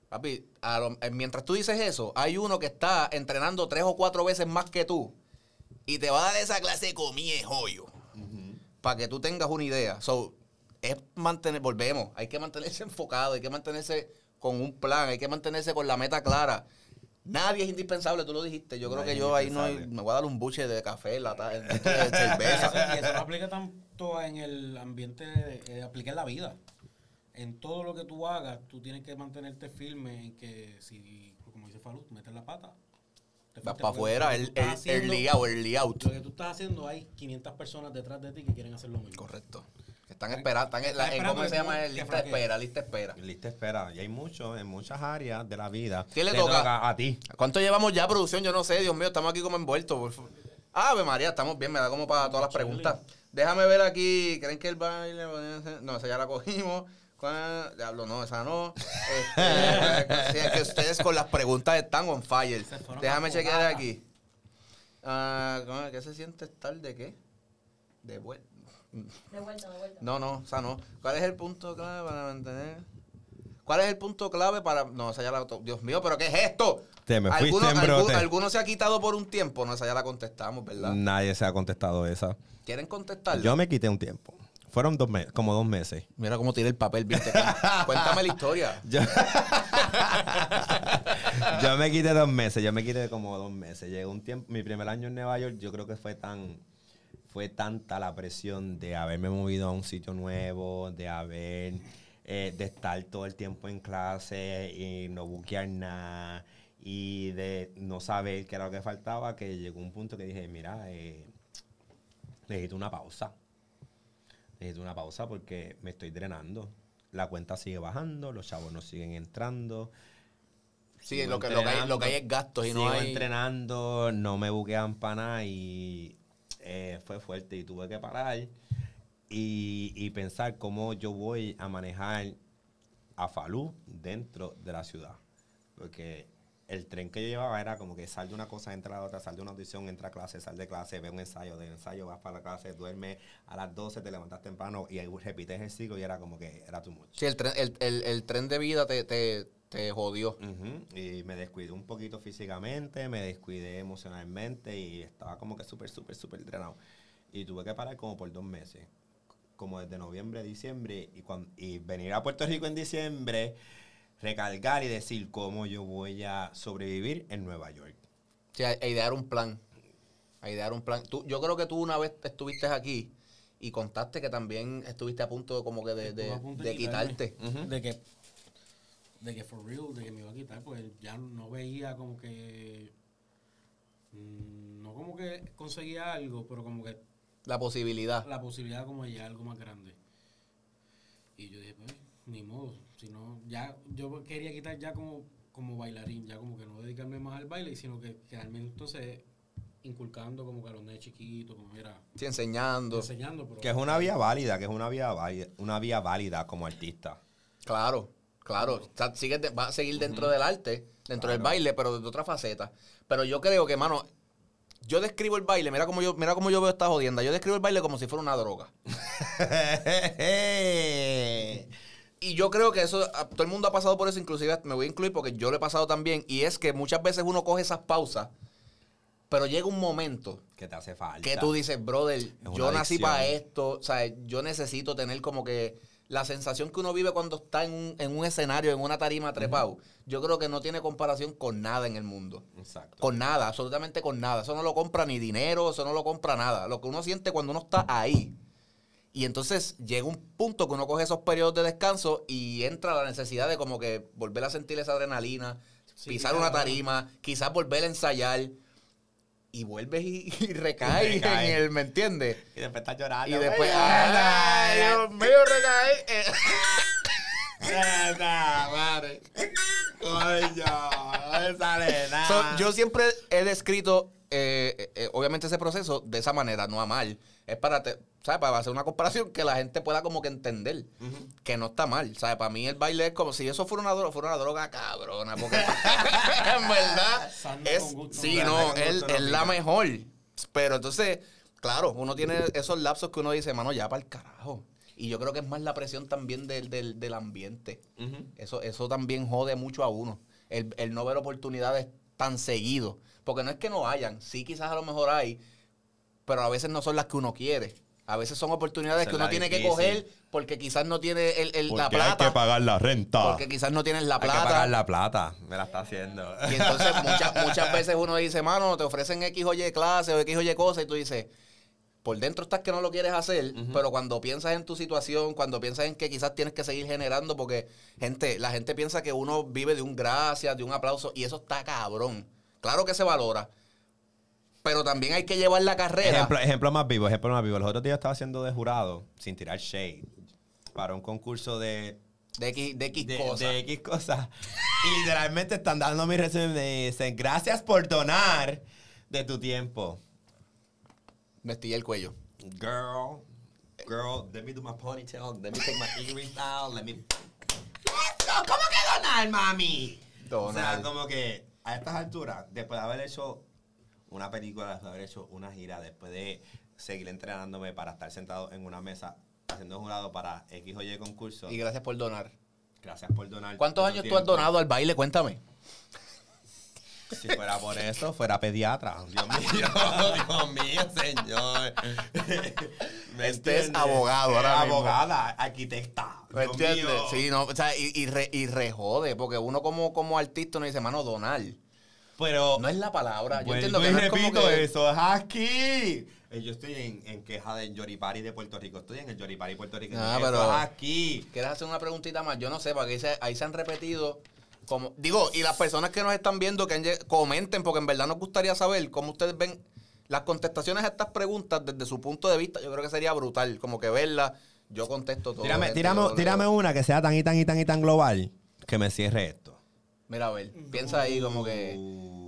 Papi, a lo- eh, mientras tú dices eso, hay uno que está entrenando tres o cuatro veces más que tú y te va a dar esa clase de comida joyo para que tú tengas una idea. So, es mantener, volvemos, hay que mantenerse enfocado, hay que mantenerse con un plan, hay que mantenerse con la meta clara. Nadie es indispensable, tú lo dijiste. Yo creo
Nadie
que yo ahí no hay- me voy a dar un buche de café, lata, de
Y
cerveza.
eso, y eso no aplica tanto en el ambiente, eh, aplica en la vida. En todo lo que tú hagas, tú tienes que mantenerte firme en que si, como dice Falú, metes la pata.
Vas para afuera, el, el,
haciendo-
early out, early out.
Lo que tú estás haciendo, hay 500 personas detrás de ti que quieren hacer lo mismo.
Correcto. Están esperando, están en, la,
Están
en- ¿cómo
esperando
se llama?
que
lista espera, lista de espera.
Lista espera. Y hay muchos, en muchas áreas de la vida.
¿Quién le toca?
A ti.
¿Cuánto llevamos ya, producción? Yo no sé, Dios mío, estamos aquí como envueltos. Ave María, estamos bien, me da como para todas las preguntas. Déjame ver aquí, ¿creen que el baile? No, esa ya la cogimimos. ¿Cuál? Diablo, no, esa no. Este, es que ustedes con las preguntas están on fire. Déjame chequear aquí. Ah, ¿cómo es? ¿Qué se siente estar de qué? De vuelta.
De vuelta, de vuelta.
No, no, esa no. ¿Cuál es el punto clave para mantener? ¿Cuál es el punto clave para.? No, esa ya la. Dios mío, ¿pero qué es esto?
Te me fuiste
¿Alguno,
en brote.
alguno se ha quitado por un tiempo? No, esa ya la contestamos, ¿verdad?
Nadie se ha contestado esa.
¿Quieren contestar?
Yo me quité un tiempo. Fueron dos meses, como dos meses.
Mira cómo tira el papel, ¿viste? Cuéntame la historia.
Yo, yo me quité dos meses, yo me quité como dos meses. Llegó un tiempo, mi primer año en Nueva York, yo creo que fue tan, fue tanta la presión de haberme movido a un sitio nuevo, de haber, eh, de estar todo el tiempo en clase y no buquear nada y de no saber qué era lo que faltaba, que llegó un punto que dije, mira, eh, necesito una pausa. necesito una pausa porque me estoy drenando. La cuenta sigue bajando, los chavos no siguen entrando.
Sí, lo que, lo, que hay, lo que hay es gastos y no
sigo
hay...
entrenando, no me buquean para nada y eh, fue fuerte y tuve que parar y, y pensar cómo yo voy a manejar a Falú dentro de la ciudad. Porque el tren que yo llevaba era como que sal de una cosa, entra a la otra, sal de una audición, entra a clase, sal de clase, ve un ensayo, de ensayo vas para la clase, duerme a las 12, te levantas temprano y ahí repites el ciclo y era como que era too much.
Sí, el tren, el, el, tren de vida te, te jodió.
Y me descuidé un poquito físicamente, me descuidé emocionalmente y estaba como que súper, súper, súper drenado. Y tuve que parar como por dos meses, como desde noviembre, diciembre, y, cuan- y venir a Puerto Rico en diciembre, recargar y decir cómo yo voy a sobrevivir en Nueva York.
Sí, a, a idear un plan. A idear un plan. Tú, yo creo que tú una vez estuviste aquí y contaste que también estuviste a punto de como que de, de, de quitarte.
De que, de que for real, de que me iba a quitar, pues ya no veía como que. mm, No como que conseguía algo, pero como que
La posibilidad.
la posibilidad como de llegar a algo más grande. Y yo dije, pues, ni modo. Si no, ya, yo quería quitar ya como, como bailarín, ya como que no dedicarme más al baile, sino que quedarme entonces inculcando como que a los nenes chiquitos, como era
Sí, enseñando.
enseñando, pero
Que es una vía válida, que es una vía válida, una vía válida como artista.
Claro, claro. O sea, sigue va a seguir dentro del arte, dentro del baile, pero de otra faceta. Pero yo creo que, mano, yo describo el baile, mira cómo yo, mira cómo yo veo esta jodienda. Yo describo el baile como si fuera una droga. Y yo creo que eso, a- todo el mundo ha pasado por eso, inclusive me voy a incluir porque yo lo he pasado también. Y es que muchas veces uno coge esas pausas, pero llega un momento
que te hace falta.
que tú dices, brother, yo nací para esto, o sea, yo necesito tener como que la sensación que uno vive cuando está en un, en un escenario, en una tarima trepado, yo creo que no tiene comparación con nada en el mundo.
Exacto.
Con nada, absolutamente con nada. Eso no lo compra ni dinero, eso no lo compra nada. Lo que uno siente cuando uno está ahí. Y entonces llega un punto que uno coge esos periodos de descanso y entra la necesidad de como que volver a sentir esa adrenalina,
Sí,
pisar una tarima, quizás volver a ensayar. Y vuelves y, y recaes
Recae.
en el, ¿me entiendes?
Y después estás llorando.
Y después,
Ay,
¡ay, Dios mío, recae! Eh,
Nada, madre. Ay, ya, no me sale nada.
So, yo siempre he descrito, eh, eh, obviamente, ese proceso de esa manera, no a mal. Es para, te- ¿sabes? Para hacer una comparación que la gente pueda como que entender que no está mal. ¿Sabes? Para mí el baile es como si eso fuera una droga, fuera una droga cabrona. Porque en verdad es,
gusto.
sí, no, es, es la mejor. Pero entonces, claro, uno tiene esos lapsos que uno dice, mano, ya para el carajo. Y yo creo que es más la presión también del, del, del ambiente. Eso, eso también jode mucho a uno. El, el no ver oportunidades tan seguido. Porque no es que no hayan, sí quizás a lo mejor hay, pero a veces no son las que uno quiere. A veces son oportunidades
Esa
que uno tiene que coger porque quizás no tiene el, el- la
Porque hay
plata.
que pagar la renta.
Porque quizás no tienes la
Hay que
plata.
pagar la plata. Me la está haciendo.
Y entonces muchas, muchas veces uno dice, mano, te ofrecen X o Y clase o X o Y cosas y tú dices, por dentro estás que no lo quieres hacer, pero cuando piensas en tu situación, cuando piensas en que quizás tienes que seguir generando, porque gente, la gente piensa que uno vive de un gracias, de un aplauso, y eso está cabrón. Claro que se valora, pero también hay que llevar la carrera.
Ejemplo, ejemplo más vivo, ejemplo más vivo. Los otros días estaba haciendo de jurado, sin tirar shade, para un concurso de
de X, de X
de,
cosas.
de X cosas. Y literalmente están dando mi resumen y me dicen, gracias por donar de tu tiempo.
Me estillé el cuello.
Girl, girl, let me do my ponytail, let me take my earrings out, let me... Eso, ¿Cómo que donar, mami? O sea,
Donar.
como que a estas alturas, después de haber hecho una película, después de haber hecho una gira, después de seguir entrenándome para estar sentado en una mesa haciendo jurado para X o Y concurso,
Y gracias por donar.
gracias por donar.
¿Cuántos años tú has donado al baile? Cuéntame.
Si fuera por eso, fuera pediatra. Dios mío, Dios mío, señor. ¿Me
Este es abogado ahora mismo.
Abogada, arquitecta.
¿Me entiendes? Sí, no, o sea, y, y, re, y rejode, porque uno como, como artista no dice, mano, donar.
Pero
No es la palabra. Yo entiendo que
y
no es como
repito
que-
eso, es aquí. Eh, Yo estoy en, en queja del Yoripari de Puerto Rico. Estoy en el Yoripari puertorriqueño.
Ah,
Eso
pero-
es aquí.
¿Quieres hacer una preguntita más? Yo no sé, porque ahí se, ahí se han repetido como... Digo, y las personas que nos están viendo que han comenten, porque en verdad nos gustaría saber cómo ustedes ven las contestaciones a estas preguntas desde su punto de vista, yo creo que sería brutal. Como que verla, yo contesto todo.
Tírame,
gente,
tírame,
yo-
tírame una que sea tan y tan y tan y tan global que me cierre esto.
Mira, a ver, piensa ahí como que.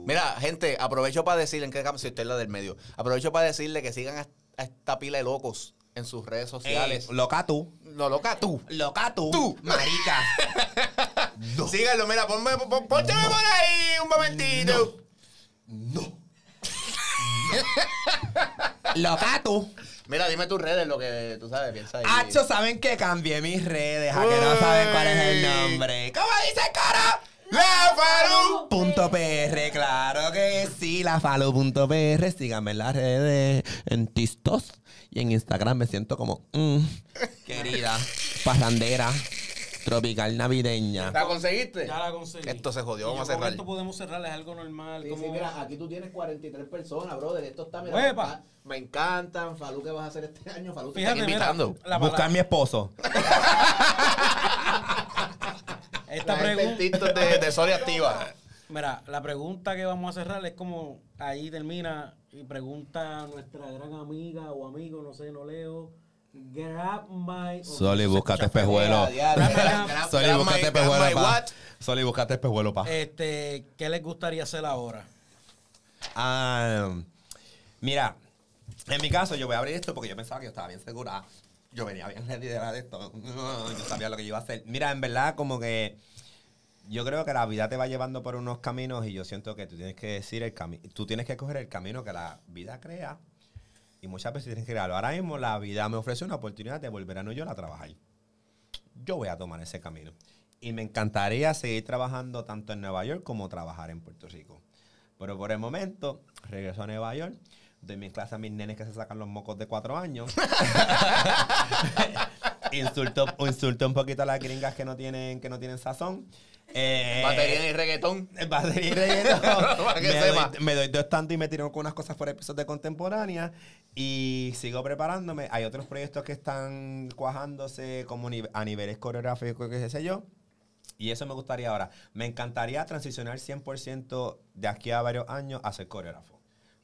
Mira, gente, aprovecho para decirle, en qué cam- si usted es la del medio, aprovecho para decirle que sigan a, a esta pila de locos en sus redes sociales.
Eh, loca tú.
no, loca, tú.
Loca tú.
Tú.
Marica.
Síganlo, mira, ponme, pon, pónteme por ahí un momentito.
No. Loca tú.
Mira, dime tus redes, lo que tú sabes, piensa ahí.
Hacho, ¿saben que cambié mis redes? A que no saben cuál es el nombre. ¿Cómo dice cara?
¡La Faru!
Punto PR, claro que sí, la follow.pr, síganme en las redes, en TikTok y en Instagram me siento como, mm, querida, parrandera, tropical navideña.
¿La conseguiste?
Ya la conseguí.
Esto se jodió, vamos a cerrar.
Esto podemos cerrar, es algo normal.
Sí,
como...
sí, mira, aquí tú tienes 43 personas, brother. Esto está, mira,
Huepa.
me enca- me encantan. Falú, ¿qué vas a hacer este año? Falú, te
Fíjate,
están
mira,
invitando.
la
Buscar mi esposo.
esta pregunta.
De, de Soria Activa.
Mira, la pregunta que vamos a cerrar es como ahí termina y pregunta a nuestra gran amiga o amigo, no sé, no leo. Grab my.
Soli, búscate espejuelo. Soli, búscate espejuelo, pa. Soli, búscate espejuelo, pa.
Este, ¿qué les gustaría hacer ahora?
Ah, mira, en mi caso yo voy a abrir esto porque yo pensaba que yo estaba bien segura. Yo venía bien la de esto. Yo sabía lo que yo iba a hacer. Mira, en verdad como que yo creo que la vida te va llevando por unos caminos y yo siento que tú tienes que decir el camino, tú tienes que coger el camino que la vida crea y muchas veces tienes que crearlo. Ahora mismo la vida me ofrece una oportunidad de volver a New York a trabajar. Yo voy a tomar ese camino. Y me encantaría seguir trabajando tanto en Nueva York como trabajar en Puerto Rico. Pero por el momento, regreso a Nueva York, doy mi clase a mis nenes que se sacan los mocos de cuatro años. insulto, insulto un poquito a las gringas que no tienen, que no tienen sazón. Eh,
Batería y reggaetón.
Batería y reggaetón.
Para que
me,
sepa.
doy, me doy dos tanto y me tiro con unas cosas por episodios de contemporánea y sigo preparándome. Hay otros proyectos que están cuajándose como a niveles coreográficos, qué sé yo. Y eso me gustaría ahora. Me encantaría transicionar 100% de aquí a varios años a ser coreógrafo.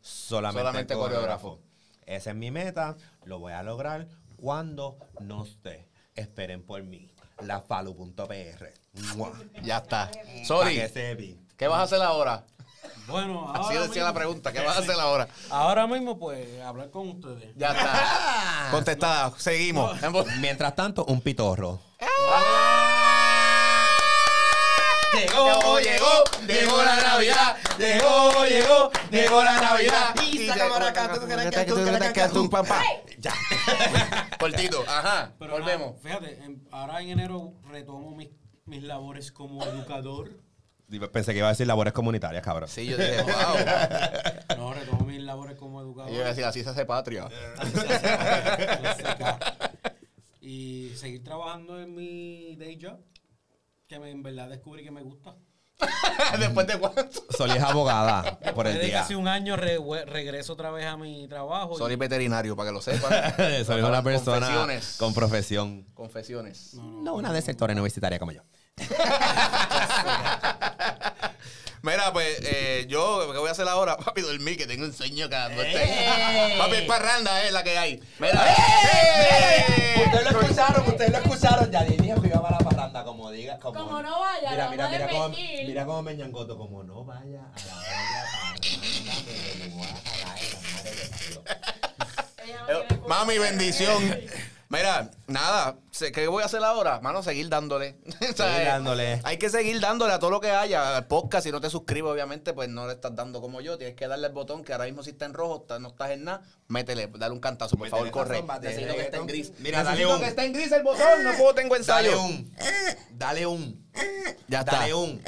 Solamente,
Solamente
coreógrafo.
coreógrafo.
Esa es mi meta. Lo voy a lograr cuando no esté. Esperen por mí. Lafalu.pr.
Ya está. Sorry. ¿qué vas a hacer ahora?
Bueno,
Así
ahora
decía la pregunta, ¿qué vas a hacer ahora?
Ahora mismo, pues, hablar con ustedes.
Ya está. Contestada, seguimos.
Mientras tanto, un pitorro.
Llegó, llegó, llegó la Navidad. Llegó, llegó, llegó la Navidad.
Y.
Ya. Cortito, ajá.
Pero
Volvemos.
nada, fíjate, en- ahora en enero retomo mis, mis labores como educador.
Pensé que iba a decir labores comunitarias, cabrón.
Sí, yo dije, wow.
No, retomo mis labores como educador.
Yo iba a decir, así se hace patria.
y seguir trabajando en mi day job, que me- en verdad descubrí que me gusta.
Después de cuánto.
Soli es abogada por el día.
casi un año re- regreso otra vez a mi trabajo. y-
Soy veterinario, para que lo sepan.
Soy una persona
Confesiones.
con profesión.
Confesiones.
No una desertora universitaria como yo.
Mira, pues eh, yo, ¿qué voy a hacer ahora? Papi, dormir, que tengo un sueño cada noche.
¡Ey!
Papi, parranda es la que hay. Mira.
Ustedes lo escucharon, ustedes lo escucharon. Ya dijo que iba para la parranda, como diga. Como,
Como no vaya,
mira, mira,
a
mira cómo, mira cómo me ñangoto, como no vaya a la olla a jalar en la madre de Dios.
Ella no
Eh,
tiene culpa.
Mami, bendición. Mira, nada, ¿qué voy a hacer ahora? Mano, seguir dándole.
Seguir dándole.
Hay que seguir dándole a todo lo que haya. Al podcast, si no te suscribes, obviamente, pues no le estás dando como yo. Tienes que darle el botón que ahora mismo si está en rojo, está- no estás en nada. Métele, dale un cantazo, por
Métele
favor, corre.
razón, bate
Necesito que esté en gris.
Mira, dale
Necesito
un-
que esté en gris el botón, no puedo, tengo ensayo.
Dale un. Dale un.
Ya está.
Dale un.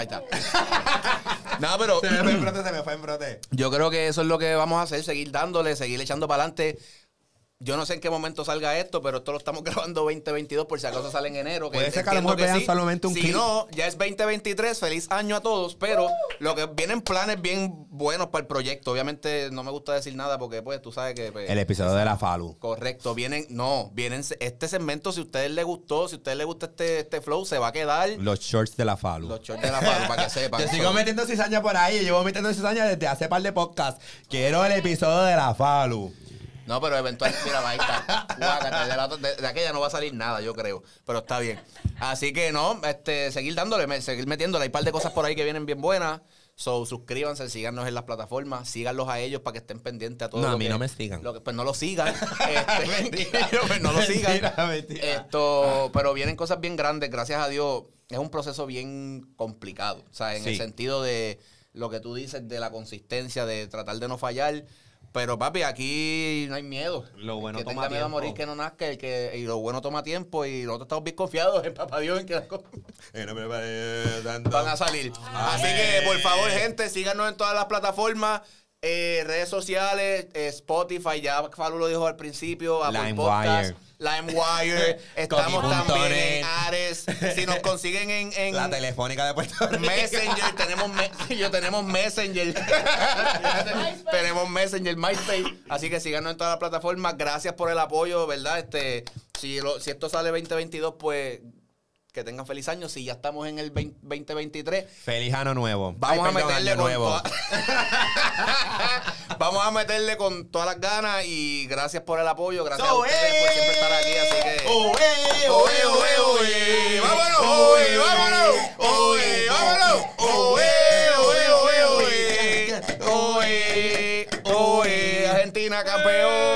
Ahí está. no, pero
Se me fue en brote, se me fue en brote.
yo creo que eso es lo que vamos a hacer, seguir dándole, seguir echando para adelante. Yo no sé en qué momento salga esto, pero esto lo estamos grabando 2022 por si acaso sale en enero.
Puede ser que a lo mejor vean solamente un
Si
clip.
no, ya es 2023. Feliz año a todos. Pero lo que vienen planes bien buenos para el proyecto. Obviamente no me gusta decir nada porque pues tú sabes que... pues,
El episodio de la Falu.
Correcto, vienen, no, vienen este segmento, si a ustedes les gustó, si a ustedes les gusta este, este flow, se va a quedar
Los shorts de la Falu.
los shorts de la Falu, para que sepan.
Yo sigo metiendo cizaña por ahí. Yo llevo metiendo cizaña desde hace par de podcasts. Quiero el episodio de la Falu.
No, pero eventualmente, mira, ahí está. Guácate, de, la de- de aquella no va a salir nada, yo creo. Pero está bien. Así que no, este, seguir dándole, seguir metiéndole. Hay un par de cosas por ahí que vienen bien buenas. So, suscríbanse, síganos en las plataformas, síganlos a ellos para que estén pendientes a todo
No,
lo
a mí
que-
no me sigan.
lo que- pues no lo sigan. Este, pues no lo sigan.
Mentira, mentira.
Esto, pero vienen cosas bien grandes, gracias a Dios. Es un proceso bien complicado. O sea, en el sentido de lo que tú dices, de la consistencia, de tratar de no fallar. Pero papi, aquí no hay miedo.
Lo bueno
que
toma
tenga miedo a
tiempo.
morir, que no nazca, el que, y lo bueno toma tiempo. Y nosotros estamos bien confiados en papá Dios en que cosas van a salir. Así que, por favor, gente, síganos en todas las plataformas. eh, redes sociales, eh, Spotify, ya Falu lo dijo al principio, Apple. Podcast, LimeWire, estamos también en Ares, si nos consiguen en, en
La telefónica de Puerto Rico.
Messenger, tenemos, yo tenemos Messenger, tenemos Messenger, MySpace, así que síganos en todas las plataformas, gracias por el apoyo, ¿verdad? Este, si, lo- si esto sale 2022, pues que tengan feliz año. Si ya estamos en el 20, 2023.
Feliz año nuevo.
Vamos
Ay, perdón,
a
meterle
con
nuevo.
Toda... vamos a meterle con todas las ganas y gracias por el apoyo. Gracias
so, a
ustedes eh, por siempre estar aquí. Así que.
Oe, oe,
oe, oe.
Vámonos, oe, vámonos. Oe, vámonos. Oe, oe, oe, oe. Oe,
oe. Argentina campeón.